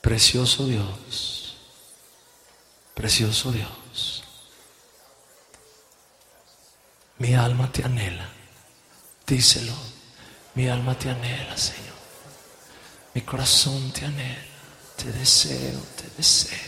Precioso Dios, precioso Dios. Mi alma te anhela, díselo, mi alma te anhela, Señor. Mi corazón te anhela, te deseo, te deseo.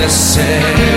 acontecer.